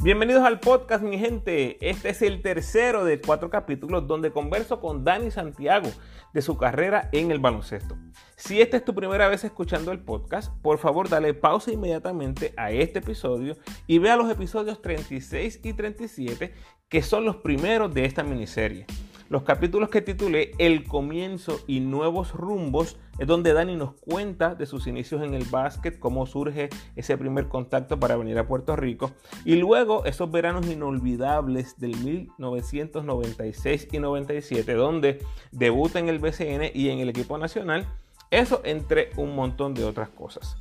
Bienvenidos al podcast, mi gente. Este es el tercero de cuatro capítulos donde converso con Dani Santiago de su carrera en el baloncesto. Si esta es tu primera vez escuchando el podcast, por favor dale pausa inmediatamente a este episodio y vea los episodios 36 y 37 que son los primeros de esta miniserie. Los capítulos que titulé El comienzo y nuevos rumbos es donde Dani nos cuenta de sus inicios en el básquet, cómo surge ese primer contacto para venir a Puerto Rico y luego esos veranos inolvidables del 1996 y 97 donde debuta en el BCN y en el equipo nacional, eso entre un montón de otras cosas.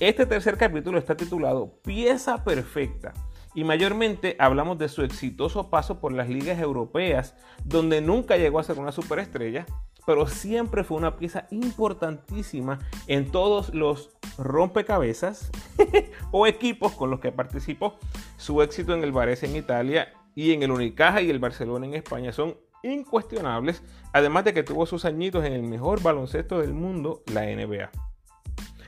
Este tercer capítulo está titulado Pieza Perfecta y mayormente hablamos de su exitoso paso por las ligas europeas, donde nunca llegó a ser una superestrella, pero siempre fue una pieza importantísima en todos los rompecabezas o equipos con los que participó. Su éxito en el Varese en Italia y en el Unicaja y el Barcelona en España son incuestionables, además de que tuvo sus añitos en el mejor baloncesto del mundo, la NBA.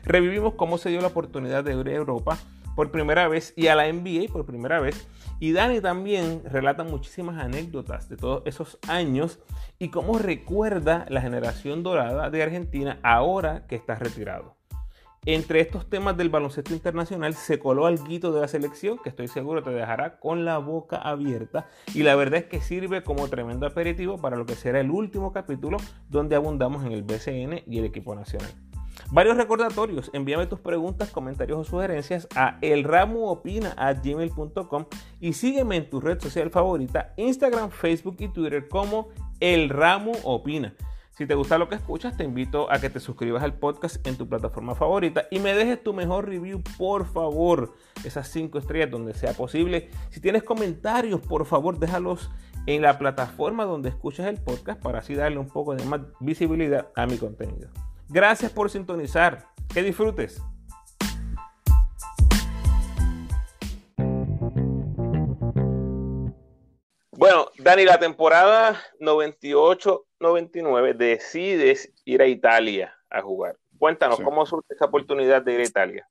Revivimos cómo se dio la oportunidad de ir a Europa por primera vez y a la NBA por primera vez. Y Dani también relata muchísimas anécdotas de todos esos años y cómo recuerda la generación dorada de Argentina ahora que está retirado. Entre estos temas del baloncesto internacional se coló algo de la selección que estoy seguro te dejará con la boca abierta y la verdad es que sirve como tremendo aperitivo para lo que será el último capítulo donde abundamos en el BCN y el equipo nacional. Varios recordatorios. Envíame tus preguntas, comentarios o sugerencias a elramuopina.gmail.com y sígueme en tu red social favorita, Instagram, Facebook y Twitter como El Ramu Opina. Si te gusta lo que escuchas, te invito a que te suscribas al podcast en tu plataforma favorita y me dejes tu mejor review, por favor. Esas cinco estrellas donde sea posible. Si tienes comentarios, por favor, déjalos en la plataforma donde escuchas el podcast para así darle un poco de más visibilidad a mi contenido. Gracias por sintonizar. Que disfrutes. Bueno, Dani, la temporada 98-99 decides ir a Italia a jugar. Cuéntanos, ¿cómo surge esa oportunidad de ir a Italia?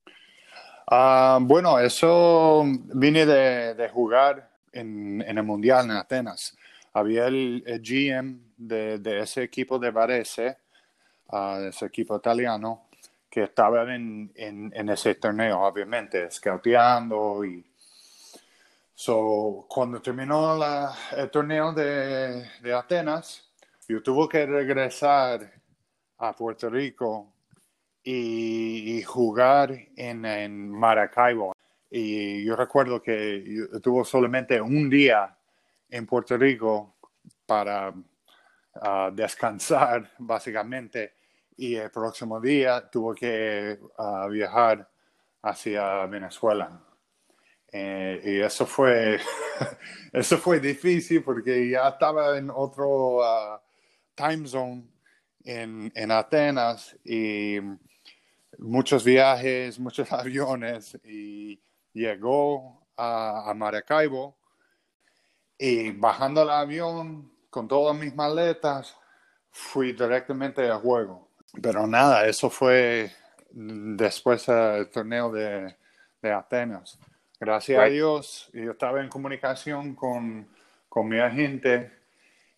Ah, bueno, eso vine de, jugar en, el Mundial en Atenas. Había el, GM de, de, ese equipo de Varese, de ese equipo italiano que estaba en, en, ese torneo, obviamente, scouteando y so, cuando terminó la, el torneo de, de, Atenas, yo tuve que regresar a Puerto Rico y, jugar en, en, Maracaibo. Y yo recuerdo que yo tuve solamente un día en Puerto Rico para ah, descansar, básicamente y el próximo día tuvo que ah, viajar hacia Venezuela. Eh, y eso fue, eso fue difícil porque ya estaba en otro ah, time zone en, en, Atenas y muchos viajes, muchos aviones y llegó a, a Maracaibo y bajando el avión con todas mis maletas fui directamente al juego pero nada, eso fue después del torneo de, Atenas. Gracias a Dios, yo estaba en comunicación con, mi agente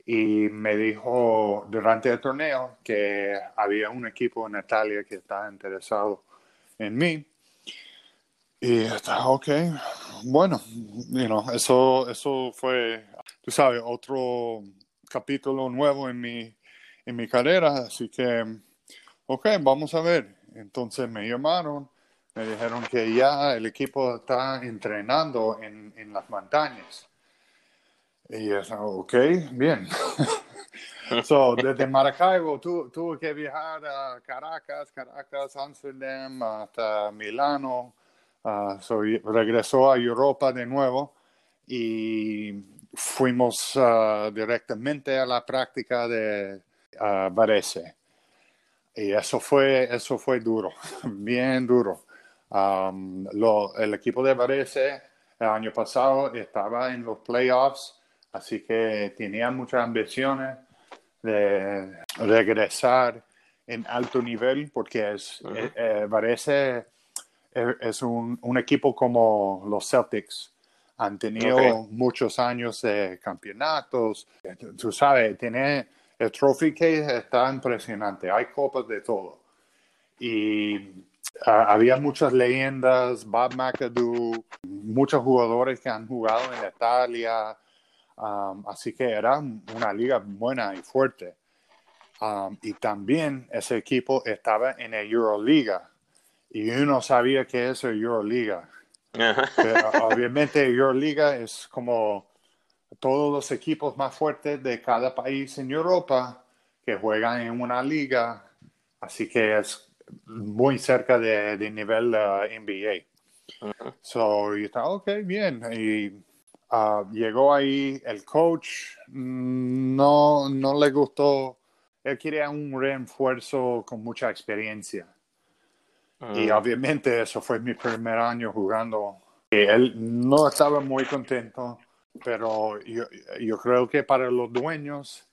y me dijo durante el torneo que había un equipo en Italia que estaba interesado en mí. Y estaba, ok, bueno, eso, eso fue, tú sabes, otro capítulo nuevo en mi, en mi carrera, así que ok, vamos a ver. Entonces me llamaron, me dijeron que ya el equipo está entrenando en, las montañas. Y yo, ok, bien. so, desde Maracaibo tuve que viajar a Caracas, Caracas, Amsterdam, hasta Milano. Uh, so, regresó a Europa de nuevo y fuimos uh, directamente a la práctica de uh, Varese. Y eso fue, eso fue duro, bien duro. Um, el equipo de Varese el año pasado estaba en los playoffs, así que tenía muchas ambiciones de regresar en alto nivel, porque es, eh, eh, Varese es, un, un, equipo como los Celtics. Han tenido muchos años de campeonatos. Tú sabes, tiene el trophy case está impresionante. Hay copas de todo. Y ah, había muchas leyendas, Bob McAdoo, muchos jugadores que han jugado en Italia. Um, así que era una liga buena y fuerte. Um, y también ese equipo estaba en la Euroliga. Y uno sabía que es el Euroliga. Pero obviamente Euroliga es como todos los equipos más fuertes de cada país en Europa que juegan en una liga, así que es muy cerca de, nivel uh, NBA. So, yo estaba, ok, bien. Y uh, llegó ahí el coach, no, no le gustó, él quería un refuerzo con mucha experiencia. Y ah. obviamente eso fue mi primer año jugando. Y él no estaba muy contento, pero yo, yo creo que para los dueños,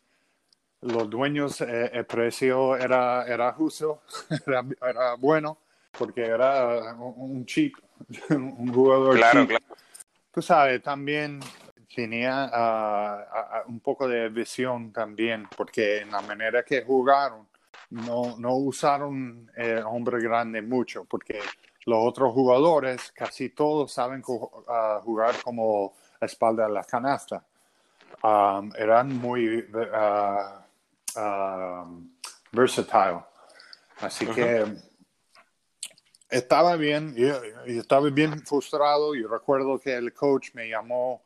los dueños eh, el precio era, era justo, era, bueno, porque era un chip, un jugador claro, Claro. Tú sabes, también tenía ah, ah, un poco de visión también, porque en la manera que jugaron, no, no usaron eh, hombre grande mucho, porque los otros jugadores casi todos saben uh, jugar como espalda de la canasta. Um, eran muy uh, um, versatile. Así que estaba bien, y estaba bien frustrado. Yo recuerdo que el coach me llamó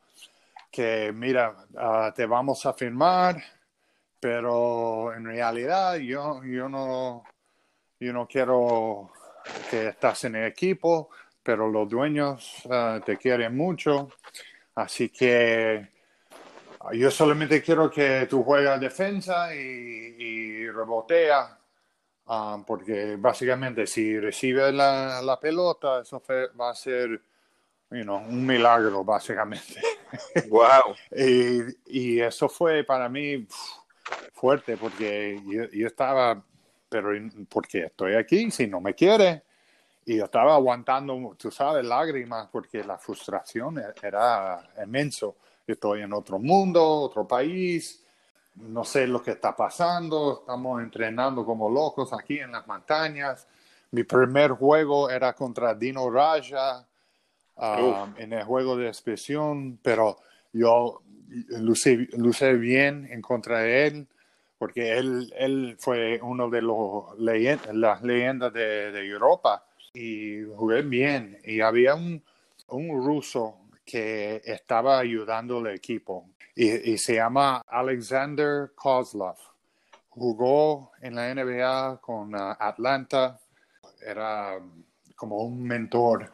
que, mira, uh, te vamos a firmar pero en realidad yo, yo, no, yo no quiero que estás en el equipo, pero los dueños eh, te quieren mucho, así que yo solamente quiero que tú juegas defensa y, rebotea, ah, porque básicamente si recibes la, la pelota, eso va a ser you know, un milagro, básicamente. Wow. y, y, eso fue para mí fuerte porque yo, estaba, pero porque estoy aquí, si no me quiere, y yo estaba aguantando, tú sabes, lágrimas porque la frustración e, era inmenso. estoy en otro mundo, otro país, no sé lo que está pasando, estamos entrenando como locos aquí en las montañas. Mi primer juego era contra Dino Raja um, en el juego de expresión, pero yo luce, luce bien en contra de él, porque él, él fue uno de los las leyendas de, de, Europa y jugué bien. Y había un, un ruso que estaba ayudando al equipo y, y, se llama Alexander Kozlov. Jugó en la NBA con uh, Atlanta, era como un mentor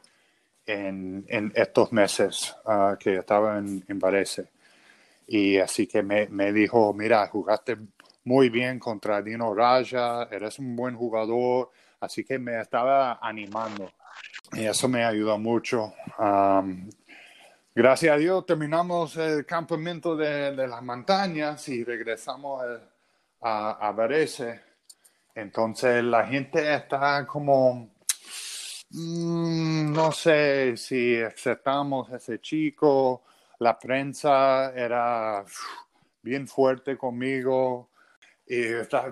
en, en estos meses uh, que estaba en, en Varese. Y así que me, me, dijo, mira, jugaste muy bien contra Dino Raja, eres un buen jugador, así que me estaba animando. Y eso me ayudó mucho. gracias a Dios terminamos el campamento de, las montañas y regresamos a, a Varese. Entonces la gente está como, mm, no sé si aceptamos ese chico, la prensa era bien fuerte conmigo. Y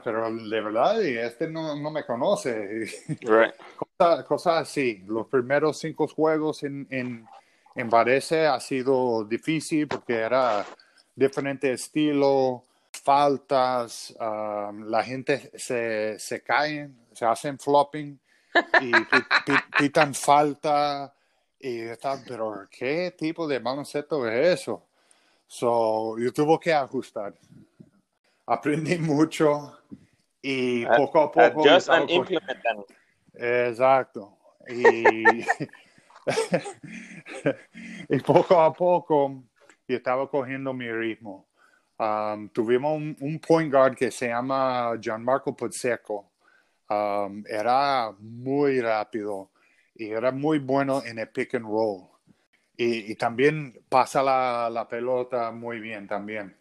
pero de verdad, este no, no me conoce. Cosas así. Los primeros cinco juegos en, en, en Varese ha sido difícil porque era diferente estilo, faltas, um, la gente se, se cae, se hacen flopping y pitan falta. Y está, pero ¿qué tipo de baloncesto es eso? So, yo tuve que ajustar. Aprendí mucho y poco a poco. Just and Exacto. Y, y poco a poco yo estaba cogiendo mi ritmo. Um, tuvimos un, un, point guard que se llama Gianmarco Pozzeco. Um, era muy rápido y era muy bueno en el pick and roll. Y, y también pasa la, la, pelota muy bien también.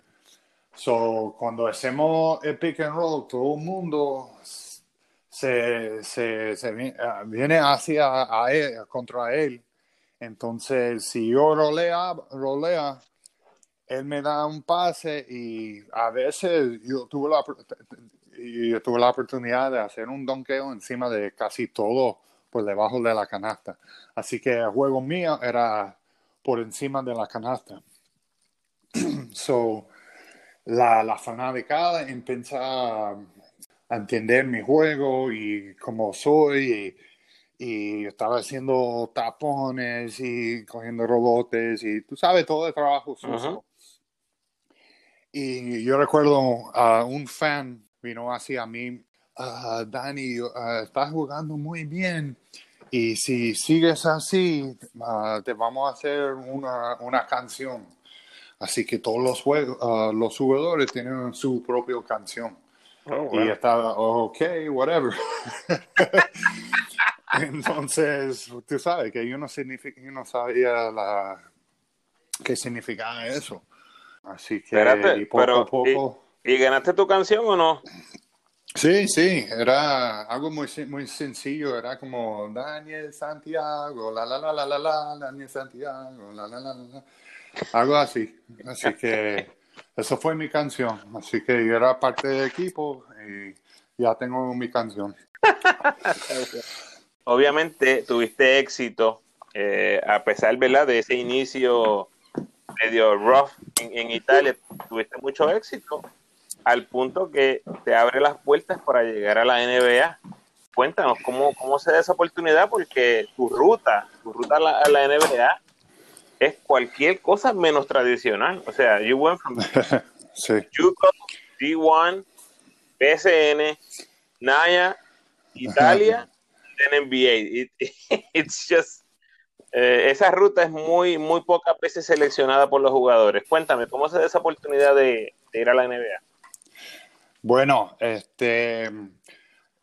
So, cuando hacemos el pick and roll, todo el mundo se, se, se viene, ah, hacia a él, contra él Entonces, si yo rolea, rolea, él me da un pase y a veces yo tuve la, yo tuve la oportunidad de hacer un donqueo encima de casi todo por debajo de la canasta. Así que el juego mío era por encima de la canasta. so, la, la fanaticada empieza a entender mi juego y cómo soy y, estaba haciendo tapones y cogiendo robotes y tú sabes todo el trabajo sucio. Y yo recuerdo a un fan vino hacia mí, uh, Dani, uh, estás jugando muy bien y si sigues así, uh, te vamos a hacer una, una canción. Así que todos los, juegos, los jugadores tienen su propia canción. Oh, y estaba, ok, whatever. Entonces, tú sabes que yo no, yo no sabía la, qué significaba eso. Así que Espérate, poco pero, a poco. ¿y, ¿y, ganaste tu canción o no? Sí, sí, era algo muy, muy sencillo, era como Daniel Santiago, la la la la la la, Daniel Santiago, la la la la, algo así. Así que eso fue mi canción. Así que yo era parte del equipo y ya tengo mi canción. Obviamente tuviste éxito, eh, a pesar ¿verdad? de ese inicio medio rough en, Italia, tuviste mucho éxito al punto que te abre las puertas para llegar a la NBA. Cuéntanos cómo, cómo se da esa oportunidad, porque tu ruta, tu ruta a la, a la NBA es cualquier cosa menos tradicional. O sea, you went from sí. D1, PSN, Naya, Italia, then NBA. it's just eh, esa ruta es muy, muy pocas veces seleccionada por los jugadores. Cuéntame, ¿cómo se da esa oportunidad de, ir a la NBA? Bueno, este,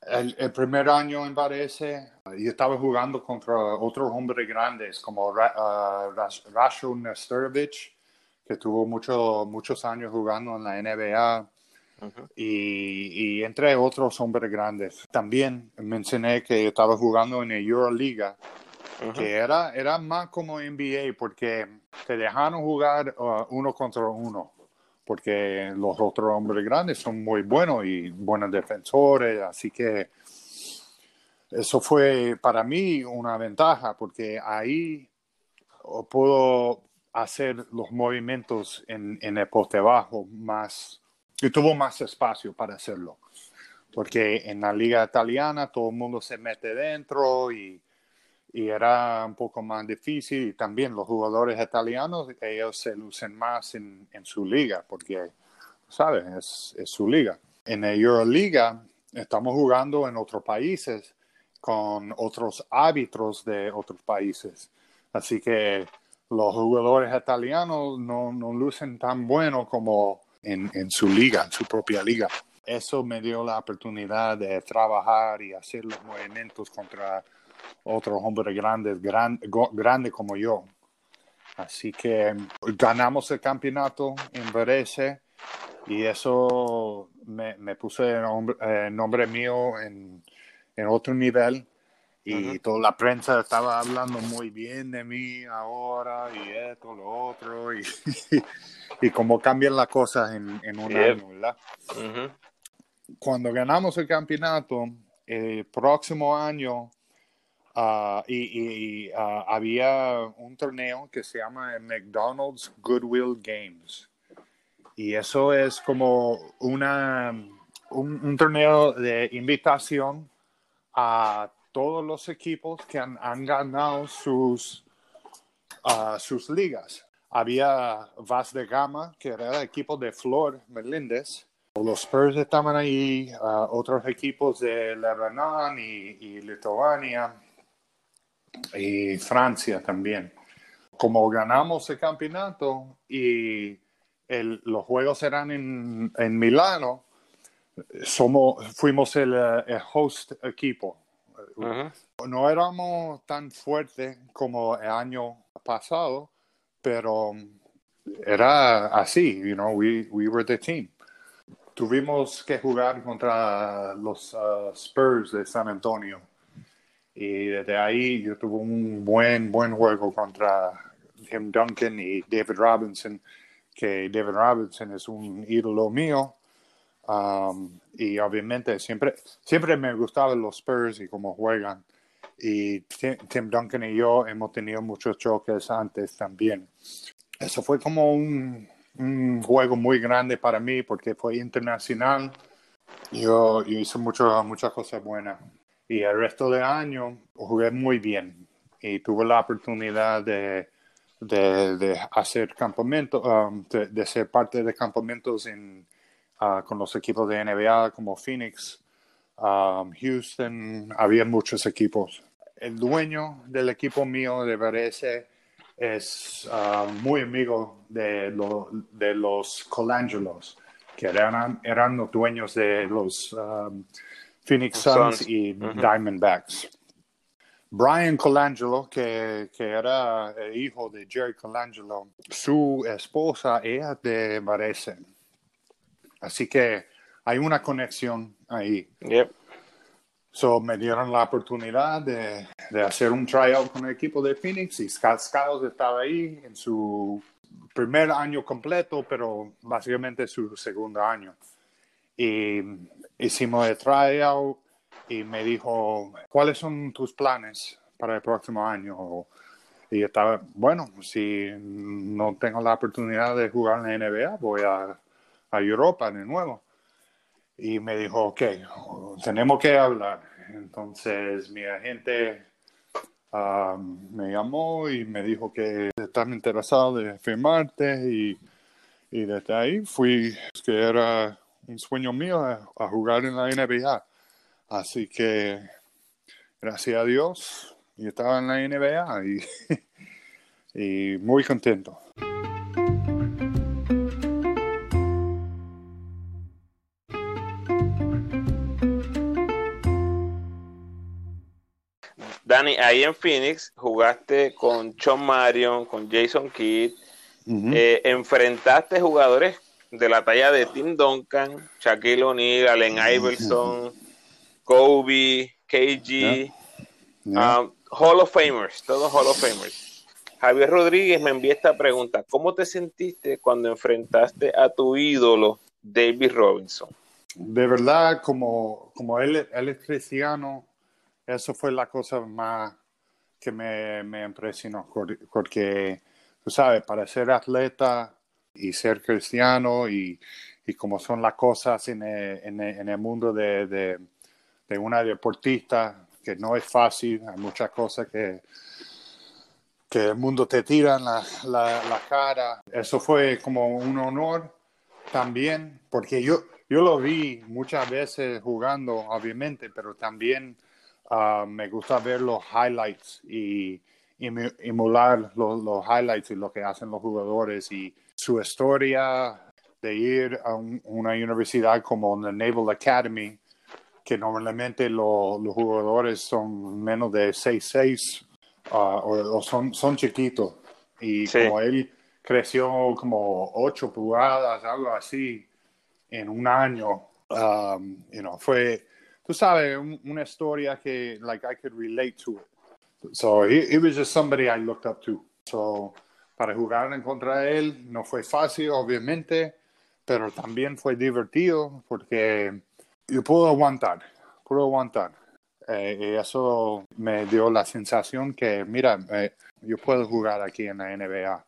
el, primer año en Varese, yo estaba jugando contra otros hombres grandes como uh, Rashul que tuvo mucho, muchos años jugando en la NBA. y, y, entre otros hombres grandes. También mencioné que estaba jugando en la Euroliga que era, era más como NBA porque te dejaron jugar uh, uno contra uno, porque los otros hombres grandes son muy buenos y buenos defensores, así que eso fue para mí una ventaja, porque ahí puedo hacer los movimientos en, en el poste bajo más, y tuvo más espacio para hacerlo, porque en la liga italiana todo el mundo se mete dentro y y era un poco más difícil y también los jugadores italianos ellos se lucen más en, en su liga porque sabes es, es, su liga. En la Euroliga estamos jugando en otros países con otros árbitros de otros países. Así que los jugadores italianos no, no lucen tan bueno como en, en su liga en su propia liga. Eso me dio la oportunidad de trabajar y hacer los movimientos contra otros hombres grandes, gran, grande como yo. Así que ganamos el campeonato en Varese y eso me, me puse el nombre, nombre mío en, en, otro nivel y toda la prensa estaba hablando muy bien de mí ahora y esto, lo otro y, y, cómo cambian las cosas en, en un año, ¿verdad? Cuando ganamos el campeonato, el próximo año Ah, y, ah, había un torneo que se llama McDonald's Goodwill Games. Y eso es como una, un, torneo de invitación a todos los equipos que han, ganado sus, uh, sus ligas. Había Vas de Gama, que era el equipo de Flor Meléndez. Los Spurs estaban ahí, otros equipos de Lebanon y, y Lituania y Francia también. Como ganamos el campeonato y los juegos eran en, en Milano, somos, fuimos el, host equipo. No éramos tan fuertes como el año pasado, pero era así, you know, we, we were the team. Tuvimos que jugar contra los uh, Spurs de San Antonio Y desde ahí yo tuve un buen, buen juego contra Tim Duncan y David Robinson, que David Robinson es un ídolo mío. Um, y obviamente siempre, siempre me gustaban los Spurs y cómo juegan. Y Tim, Duncan y yo hemos tenido muchos choques antes también. Eso fue como un, un juego muy grande para mí porque fue internacional. Yo, yo hice mucho, muchas cosas buenas. Y el resto del año jugué muy bien y tuve la oportunidad de, de, hacer campamentos, um, de, ser parte de campamentos en, uh, con los equipos de NBA como Phoenix, um, Houston, había muchos equipos. El dueño del equipo mío de Varese es uh, muy amigo de, de los Colangelos, que eran, eran los dueños de los um, Phoenix Suns, y Diamondbacks. Brian Colangelo, que, que, era el hijo de Jerry Colangelo, su esposa es de Varese. Así que hay una conexión ahí. Yep. So me dieron la oportunidad de, de, hacer un tryout con el equipo de Phoenix y Scott estaba ahí en su primer año completo, pero básicamente su segundo año. Y hicimos el tryout y me dijo, ¿cuáles son tus planes para el próximo año? Y estaba, bueno, si no tengo la oportunidad de jugar en la NBA, voy a, a Europa de nuevo. Y me dijo, ok, tenemos que hablar. Entonces mi agente um, me llamó y me dijo que estaba interesado de firmarte y, y desde ahí fui, que era un sueño mío a, jugar en la NBA. Así que, gracias a Dios, yo estaba en la NBA y, y muy contento. Dani, ahí en Phoenix jugaste con Sean Marion, con Jason Kidd, eh, enfrentaste jugadores de la talla de Tim Duncan, Shaquille O'Neal, Allen Iverson, Kobe, KG, um, Hall of Famers, todos Hall of Famers. Javier Rodríguez me envía esta pregunta: ¿Cómo te sentiste cuando enfrentaste a tu ídolo, David Robinson? De verdad, como, como él, él es cristiano, eso fue la cosa más que me, me impresionó, porque, tú sabes, para ser atleta y ser cristiano y, y como son las cosas en el, en el, mundo de, de, una deportista, que no es fácil, hay muchas cosas que, que el mundo te tira en la, la, cara. Eso fue como un honor también, porque yo, yo lo vi muchas veces jugando, obviamente, pero también uh, me gusta ver los highlights y, emular los, los, highlights y lo que hacen los jugadores y su historia de ir a una universidad como la Naval Academy, que normalmente los jugadores son menos de 6'6 uh, o, son, son chiquitos. Y como él creció como 8 pulgadas, algo así, en un año, um, you know, fue, tú sabes, una historia que, like, I could relate to it. So he, he was just somebody I looked up to. So para jugar en contra de él no fue fácil, obviamente, pero también fue divertido porque yo puedo aguantar, puedo aguantar. Eh, y eso me dio la sensación que, mira, eh, yo puedo jugar aquí en la NBA.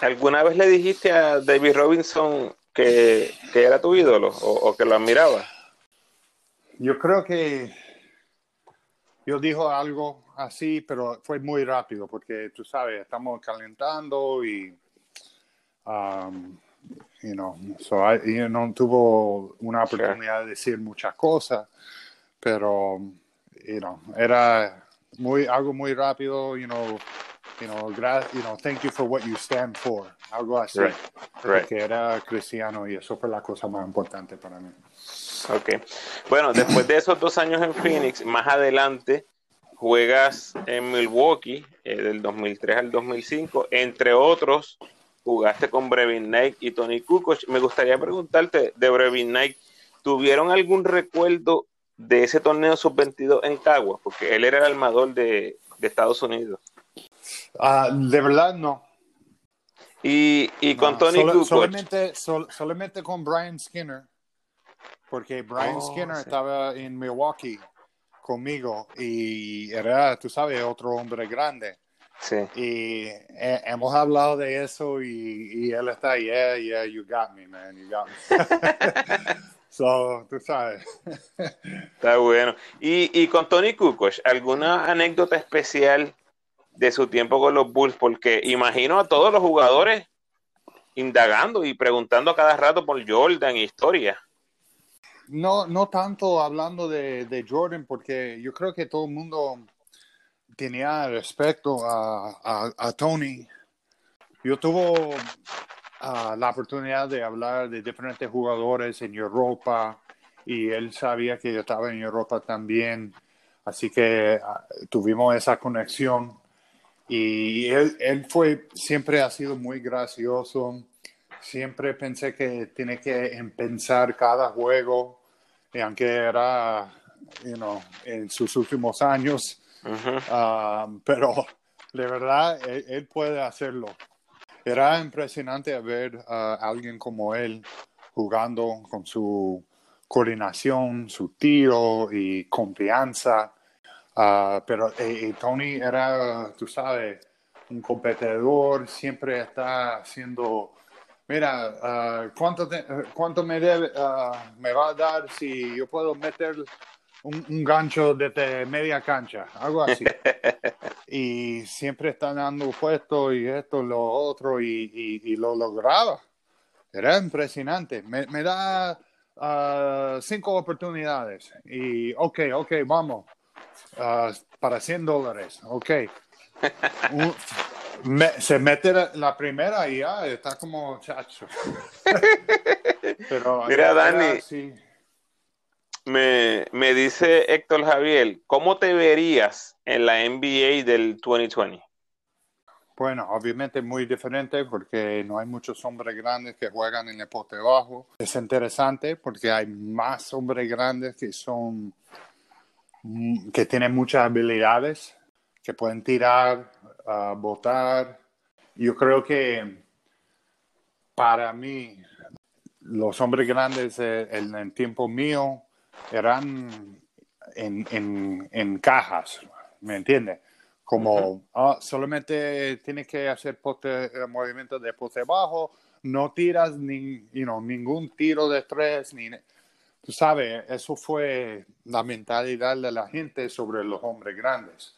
¿Alguna vez le dijiste a David Robinson que, que era tu ídolo o, o que lo admiraba? Yo creo que yo dijo algo así, pero fue muy rápido porque tú sabes, estamos calentando y, um, you know, so no tuvo una oportunidad de decir muchas cosas, pero, you know, era muy, algo muy rápido, you know, you know, you know, thank you for what you stand for, algo así, porque era cristiano y eso fue la cosa más importante para mí. Ok. Bueno, después de esos dos años en Phoenix, más adelante juegas en Milwaukee eh, del 2003 al 2005, entre otros, jugaste con Brevin Knight y Tony Kukoc. Me gustaría preguntarte de Brevin Knight, ¿tuvieron algún recuerdo de ese torneo sub-22 en Cagua? Porque él era el armador de, Estados Unidos. Ah, de verdad, no. Y, y con Tony solamente, solamente con Brian Skinner, porque Brian oh, Skinner estaba en Milwaukee conmigo y era, tú sabes, otro hombre grande. Sí. Y eh, hemos hablado de eso y, él está, yeah, yeah, you got me, man, you got me. so, tú sabes. está bueno. Y, y con Tony Kukoc, ¿alguna anécdota especial de su tiempo con los Bulls? Porque imagino a todos los jugadores indagando y preguntando a cada rato por Jordan y historia. No, no tanto hablando de, Jordan, porque yo creo que todo el mundo tenía respeto a, Tony. Yo tuve ah, la oportunidad de hablar de diferentes jugadores en Europa y él sabía que yo estaba en Europa también, así que ah, tuvimos esa conexión y él, él fue, siempre ha sido muy gracioso, siempre pensé que tiene que pensar cada juego y aunque era, you know, en sus últimos años, um, pero de verdad él, puede hacerlo. Era impresionante ver a alguien como él jugando con su coordinación, su tiro y confianza. Uh, pero Tony era, tú sabes, un competidor, siempre está haciendo mira, ah, ¿cuánto, ¿cuánto me, debe, ah, me va a dar si yo puedo meter un, gancho desde media cancha? Algo así. y siempre están dando puesto y esto, lo otro, y, lo lograba. Era impresionante. Me, da ah, cinco oportunidades. Y, ok, ok, vamos. para 100 dólares. Ok. se mete la, primera y ya está como chacho. Pero Mira, Dani, me, me dice Héctor Javier, ¿cómo te verías en la NBA del 2020? Bueno, obviamente muy diferente porque no hay muchos hombres grandes que juegan en el poste bajo. Es interesante porque hay más hombres grandes que son mm, que tienen muchas habilidades, que pueden tirar, a votar. Yo creo que para mí, los hombres grandes eh, en el tiempo mío eran en, cajas, ¿me entiendes? Como ah, solamente tienes que hacer poste, movimientos de poste bajo, no tiras ni, ningún tiro de tres, ni, tú sabes, eso fue la mentalidad de la gente sobre los hombres grandes.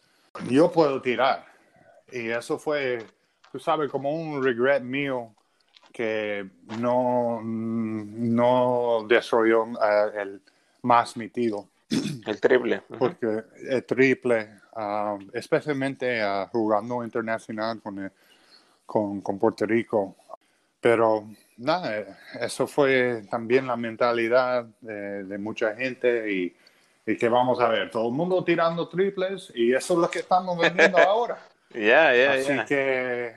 Yo puedo tirar, y eso fue, tú sabes, como un regret mío que no, no desarrolló eh, el más mi El triple. Porque el triple, ah, especialmente uh, jugando internacional con, con, con, Puerto Rico. Pero nada, eso fue también la mentalidad de, de mucha gente y, y, que vamos a ver, todo el mundo tirando triples y eso es lo que estamos viendo ahora. Ya, ya, Así que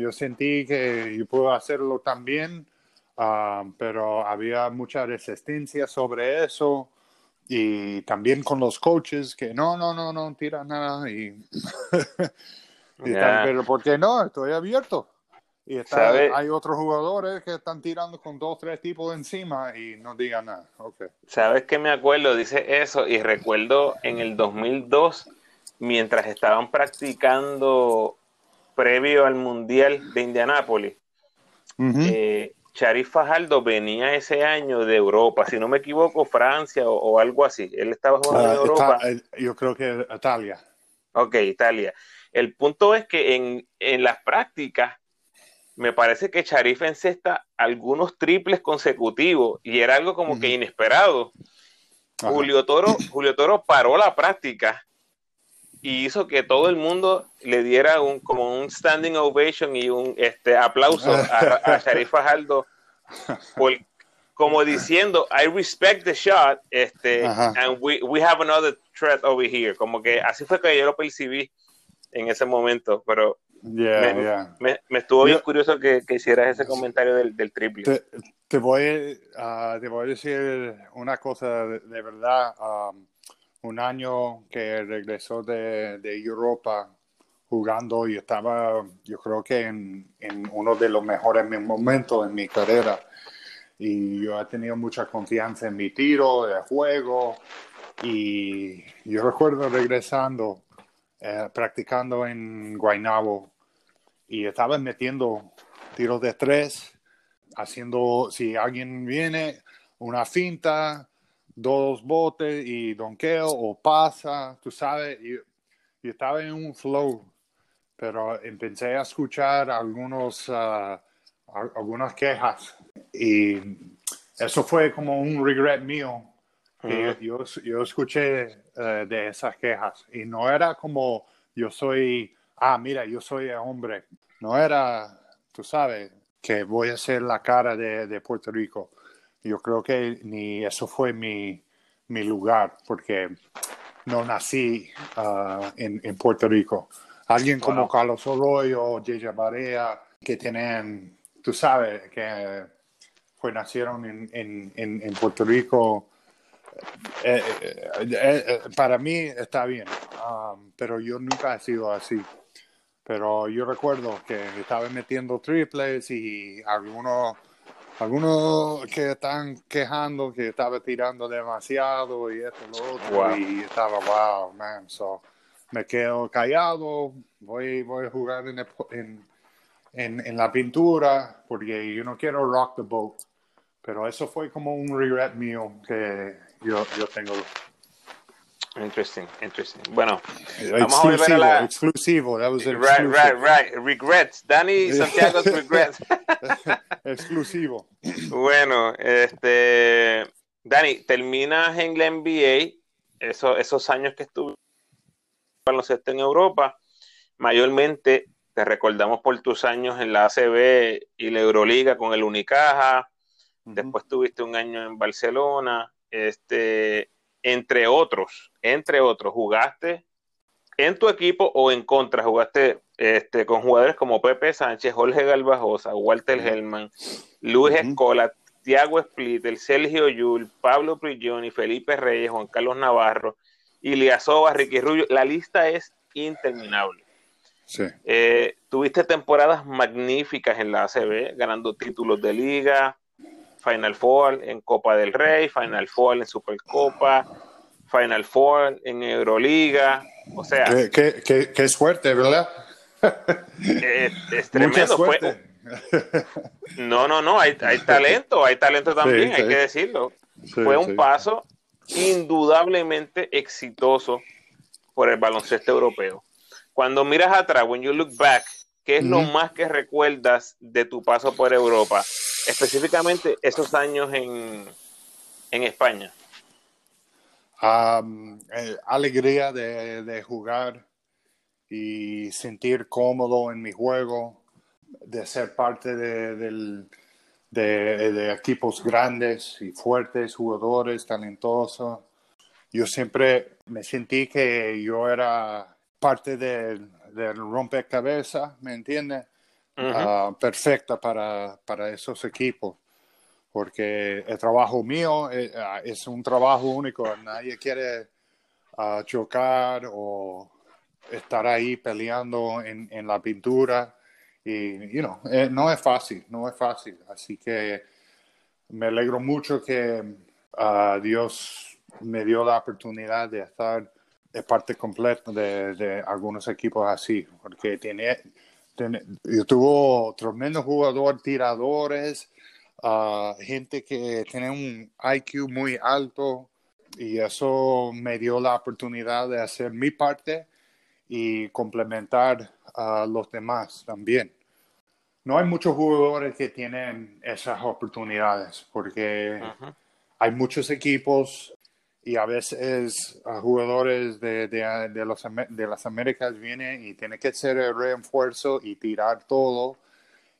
yo sentí que yo puedo hacerlo también, ah, pero había mucha resistencia sobre eso y también con los coaches que no, no, no, no, tira nada y, pero ¿por qué no? Estoy abierto. Y está, hay otros jugadores que están tirando con dos, tres tipos encima y no digan nada. Okay. ¿Sabes qué me acuerdo? Dice eso y recuerdo en el 2002 mientras estaban practicando previo al Mundial de Indianápolis. Eh, Charif Fajardo venía ese año de Europa, si no me equivoco, Francia o, algo así. Él estaba jugando en ah, Europa. Yo creo que Italia. Ok, Italia. El punto es que en, en las prácticas me parece que Charif encesta algunos triples consecutivos y era algo como que inesperado. Julio Toro, Julio Toro paró la práctica y hizo que todo el mundo le diera un como un standing ovation y un este aplauso a, a Sharif Fajardo como diciendo I respect the shot este and we, we have another threat over here como que así fue que yo lo percibí en ese momento pero me, estuvo bien curioso que, hicieras ese comentario del, del triple. Te, voy, a decir una cosa de, verdad. Um, un año que regresó de, Europa jugando y estaba, yo creo que en, en, uno de los mejores momentos en mi carrera. Y yo he tenido mucha confianza en mi tiro, de juego. Y yo recuerdo regresando, eh, practicando en Guaynabo y estaba metiendo tiros de tres, haciendo, si alguien viene, una finta, dos botes y donqueo o pasa, tú sabes, y, estaba en un flow, pero empecé a escuchar algunos, ah, algunas quejas y eso fue como un regret mío. Que yo, yo, escuché eh, de esas quejas y no era como yo soy ah, mira, yo soy hombre. No era, tú sabes, que voy a ser la cara de, Puerto Rico. Yo creo que ni eso fue mi, lugar, porque no nací ah, en, Puerto Rico. Alguien como Carlos Arroyo, Yeya Barea, que tienen, tú sabes, que fue, nacieron en, Puerto Rico, eh, eh, eh, para mí está bien, ah, pero yo nunca he sido así. Pero yo recuerdo que estaba metiendo triples y algunos, algunos que están quejando que estaba tirando demasiado y esto y lo otro. Y estaba, wow, man. So, me quedo callado, voy, voy a jugar en, en, en, la pintura porque yo no quiero rock the boat. Pero eso fue como un regret mío que yo, yo tengo Interesting, interesting. Bueno, vamos a volver a la... Exclusivo, that was Right, right, right. Regrets. Dani Santiago's regrets. exclusivo. Bueno, este... Dani, terminas en la NBA, eso, esos años que estuve baloncesto en Europa, mayormente te recordamos por tus años en la ACB y la Euroliga con el Unicaja, después tuviste un año en Barcelona, este entre otros, entre otros, jugaste en tu equipo o en contra, jugaste este, con jugadores como Pepe Sánchez, Jorge Galvajosa, Walter Hellman, Luis Escola, Tiago Split, Sergio Yul, Pablo Prigioni, Felipe Reyes, Juan Carlos Navarro, Iliasova, Ricky Rubio. La lista es interminable. Eh, tuviste temporadas magníficas en la ACB, ganando títulos de liga, Final Four en Copa del Rey, Final Four en Supercopa, Final Four en Euroliga. O sea. Qué, qué, qué, suerte, ¿verdad? Es, tremendo. no, no, no, hay, hay, talento, hay talento también, hay que decirlo. Fue un paso indudablemente exitoso por el baloncesto europeo. Cuando miras atrás, when you look back, ¿qué es lo más que recuerdas de tu paso por Europa? Específicamente esos años en, en España? Eh, alegría de, jugar y sentir cómodo en mi juego, de ser parte de, de, equipos grandes y fuertes, jugadores talentosos. Yo siempre me sentí que yo era parte del, del rompecabezas, ¿me entiendes? Ah, perfecta para, para, esos equipos, porque el trabajo mío eh, ah, es, un trabajo único, nadie quiere ah, chocar o estar ahí peleando en, en la pintura y you know, eh, no es fácil, no es fácil, así que me alegro mucho que Dios me dio la oportunidad de estar de parte completa de, de algunos equipos así, porque tiene yo tuvo tremendo jugador, tiradores, uh, gente que tiene un IQ muy alto y eso me dio la oportunidad de hacer mi parte y complementar a los demás también. No hay muchos jugadores que tienen esas oportunidades porque hay muchos equipos y a veces a jugadores de, de, los, de las Américas vienen y tienen que hacer el refuerzo y tirar todo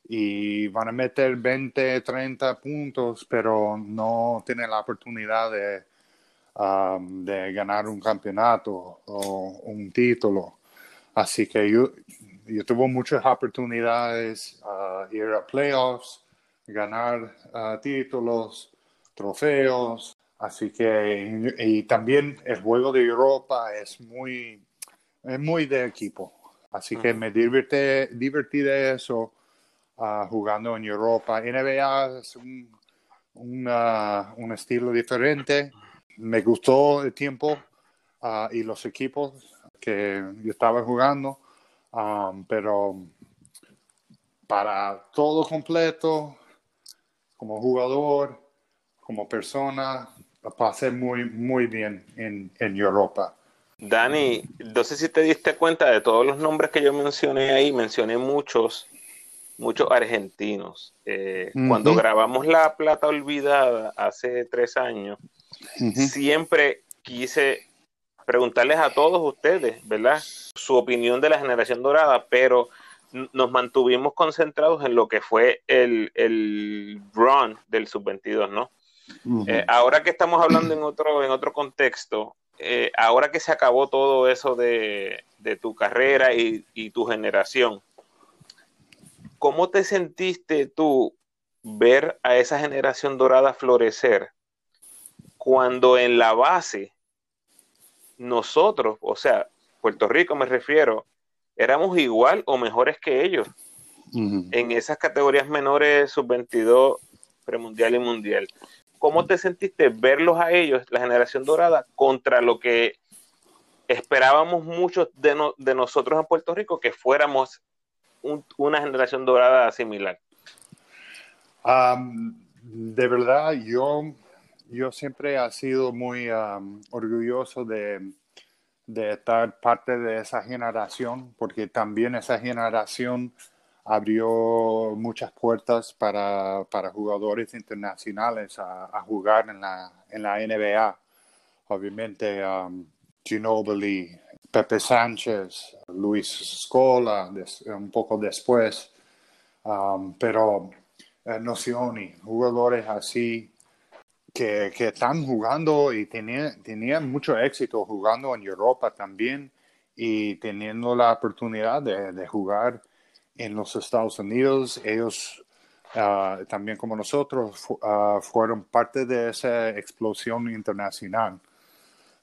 y van a meter 20, 30 puntos, pero no tienen la oportunidad de, um, de ganar un campeonato o un título. Así que yo, yo tuve muchas oportunidades a ir a playoffs, ganar títulos, trofeos, así que y, también el juego de Europa es muy, es muy de equipo, así que me divertí, divertí de eso jugando en Europa. NBA es un, un estilo diferente, me gustó el tiempo y los equipos que yo estaba jugando, um, pero para todo completo, como jugador, como persona, pasé muy, muy bien en, en Europa. Dani, no sé si te diste cuenta de todos los nombres que yo mencioné ahí, mencioné muchos, muchos argentinos. Eh, cuando grabamos La Plata Olvidada hace tres años, siempre quise preguntarles a todos ustedes, ¿verdad? Su opinión de la generación dorada, pero nos mantuvimos concentrados en lo que fue el, el run del sub-22, ¿no? Eh, ahora que estamos hablando en otro, en otro contexto, eh, ahora que se acabó todo eso de, tu carrera y, y, tu generación, ¿cómo te sentiste tú ver a esa generación dorada florecer cuando en la base nosotros, o sea, Puerto Rico me refiero, éramos igual o mejores que ellos en esas categorías menores, sub-22, premundial y mundial. ¿Cómo te sentiste verlos a ellos, la generación dorada, contra lo que esperábamos muchos de, de nosotros en Puerto Rico, que fuéramos una generación dorada similar? de verdad, yo yo siempre he sido muy orgulloso de, estar parte de esa generación, porque también esa generación abrió muchas puertas para, jugadores internacionales a, jugar en la, en la NBA. Obviamente, um, Ginobili, Pepe Sánchez, Luis Scola, un poco después, pero eh, Nocioni, jugadores así que, están jugando y tenían, mucho éxito jugando en Europa también y teniendo la oportunidad de, jugar en los Estados Unidos. Ellos, ah, también como nosotros, ah, fueron parte de esa explosión internacional.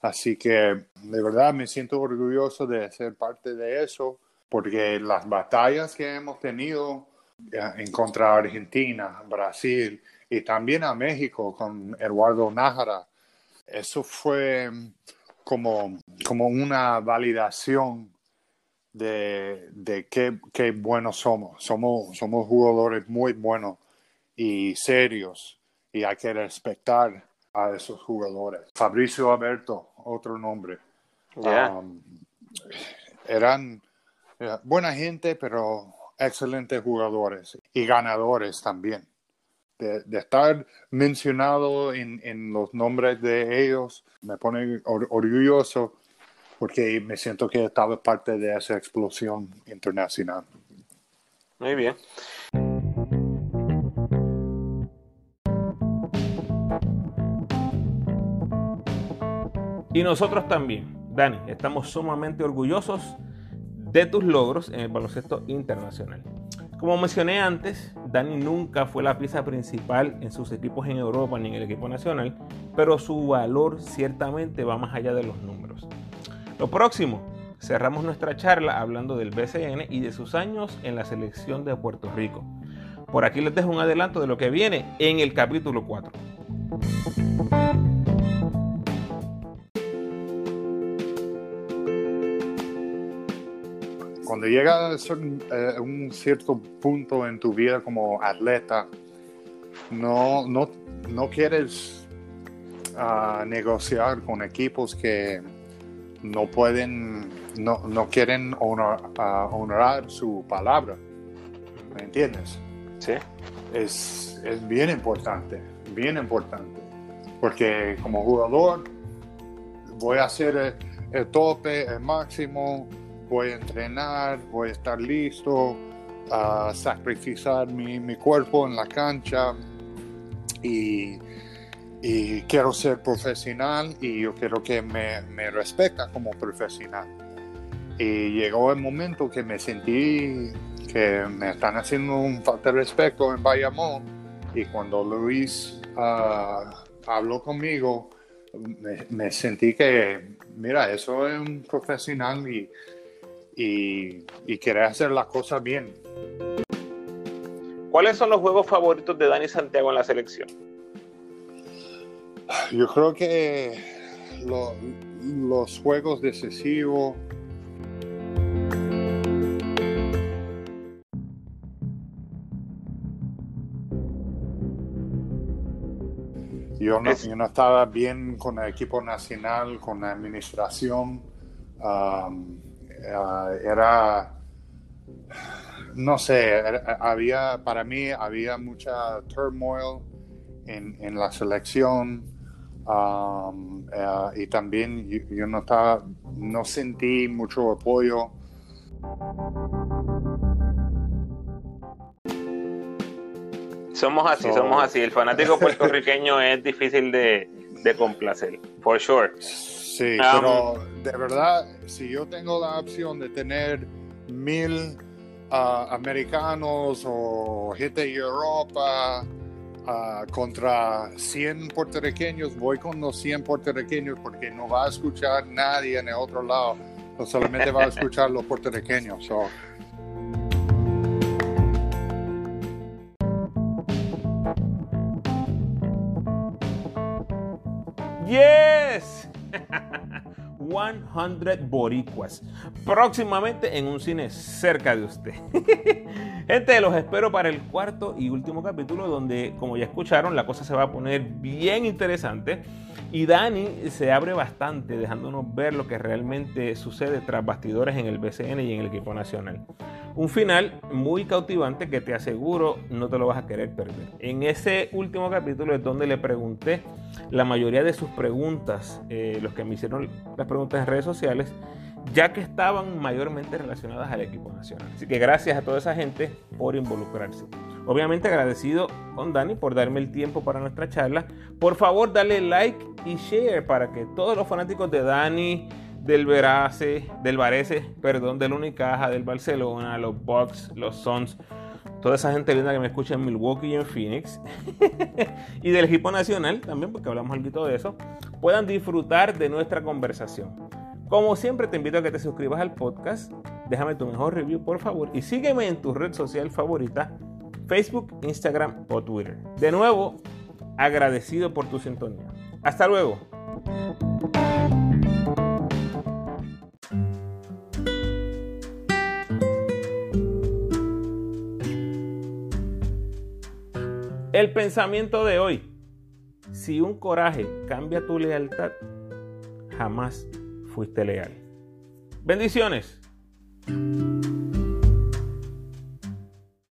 Así que de verdad me siento orgulloso de ser parte de eso, porque las batallas que hemos tenido en contra Argentina, Brasil, y también a México con Eduardo Nájara. Eso fue como, como una validación de, de qué, qué, buenos somos. somos. Somos jugadores muy buenos y serios y hay que respetar a esos jugadores. Fabricio Alberto, otro nombre. Um, eran eh, buena gente, pero excelentes jugadores y ganadores también de, estar mencionado en, los nombres de ellos me pone orgulloso porque me siento que estaba parte de esa explosión internacional. Muy bien. Y nosotros también, Dani, estamos sumamente orgullosos de tus logros en el baloncesto internacional. Como mencioné antes, Dani nunca fue la pieza principal en sus equipos en Europa ni en el equipo nacional, pero su valor ciertamente va más allá de los números. Lo próximo, cerramos nuestra charla hablando del BCN y de sus años en la selección de Puerto Rico. Por aquí les dejo un adelanto de lo que viene en el capítulo 4. cuando llegas a eh, un cierto punto en tu vida como atleta, no, no, no quieres ah, negociar con equipos que no pueden, no, no quieren ah, honrar su palabra. ¿Me entiendes? Sí. Es, es bien importante, bien importante. Porque como jugador voy a hacer el tope, el máximo, voy a entrenar, voy a estar listo a sacrificar mi, mi cuerpo en la cancha y, y, quiero ser profesional y yo quiero que me, me respeta como profesional. Y llegó el momento que me sentí que me están haciendo un falta de respeto en Bayamón. Y cuando Luis ah, habló conmigo, me, sentí que, mira, eso es un profesional y, y, y quiere hacer las cosas bien. ¿Cuáles son los juegos favoritos de Dani Santiago en la selección? Yo creo que los juegos decisivos. Yo no, yo no, estaba bien con el equipo nacional, con la administración. Um, eh, era, no sé, había, para mí había mucha turmoil en, en la selección. Um, eh, y también yo, no estaba, no sentí mucho apoyo. Somos así, somos así. El fanático puertorriqueño es difícil de, de complacer, for sure. Sí, um, pero de verdad, si yo tengo la opción de tener mil uh, americanos o gente de Europa, Ah, contra 100 puertorriqueños, voy con los 100 puertorriqueños porque no va a escuchar nadie en el otro lado, no solamente va a escuchar los puertorriqueños. Yes. 100 Boricuas. Próximamente en un cine cerca de usted. Gente, los espero para el cuarto y último capítulo donde, como ya escucharon, la cosa se va a poner bien interesante. Y Dani se abre bastante dejándonos ver lo que realmente sucede tras bastidores en el BCN y en el equipo nacional. Un final muy cautivante que te aseguro no te lo vas a querer perder. En ese último capítulo es donde le pregunté la mayoría de sus preguntas, eh, los que me hicieron las preguntas en redes sociales, ya que estaban mayormente relacionadas al equipo nacional. Así que gracias a toda esa gente por involucrarse. Obviamente agradecido con Dani por darme el tiempo para nuestra charla. Por favor, dale like y share para que todos los fanáticos de Dani, del Verace, del Varese, perdón, del Unicaja, del Barcelona, los Bucks, los Suns, toda esa gente linda que me escucha en Milwaukee y en Phoenix, y del equipo nacional también, porque hablamos algo de eso, puedan disfrutar de nuestra conversación. Como siempre, te invito a que te suscribas al podcast, déjame tu mejor review, por favor, y sígueme en tu red social favorita, Facebook, Instagram o Twitter. De nuevo, agradecido por tu sintonía. Hasta luego. El pensamiento de hoy. Si un coraje cambia tu lealtad, jamás fuiste leal. Bendiciones.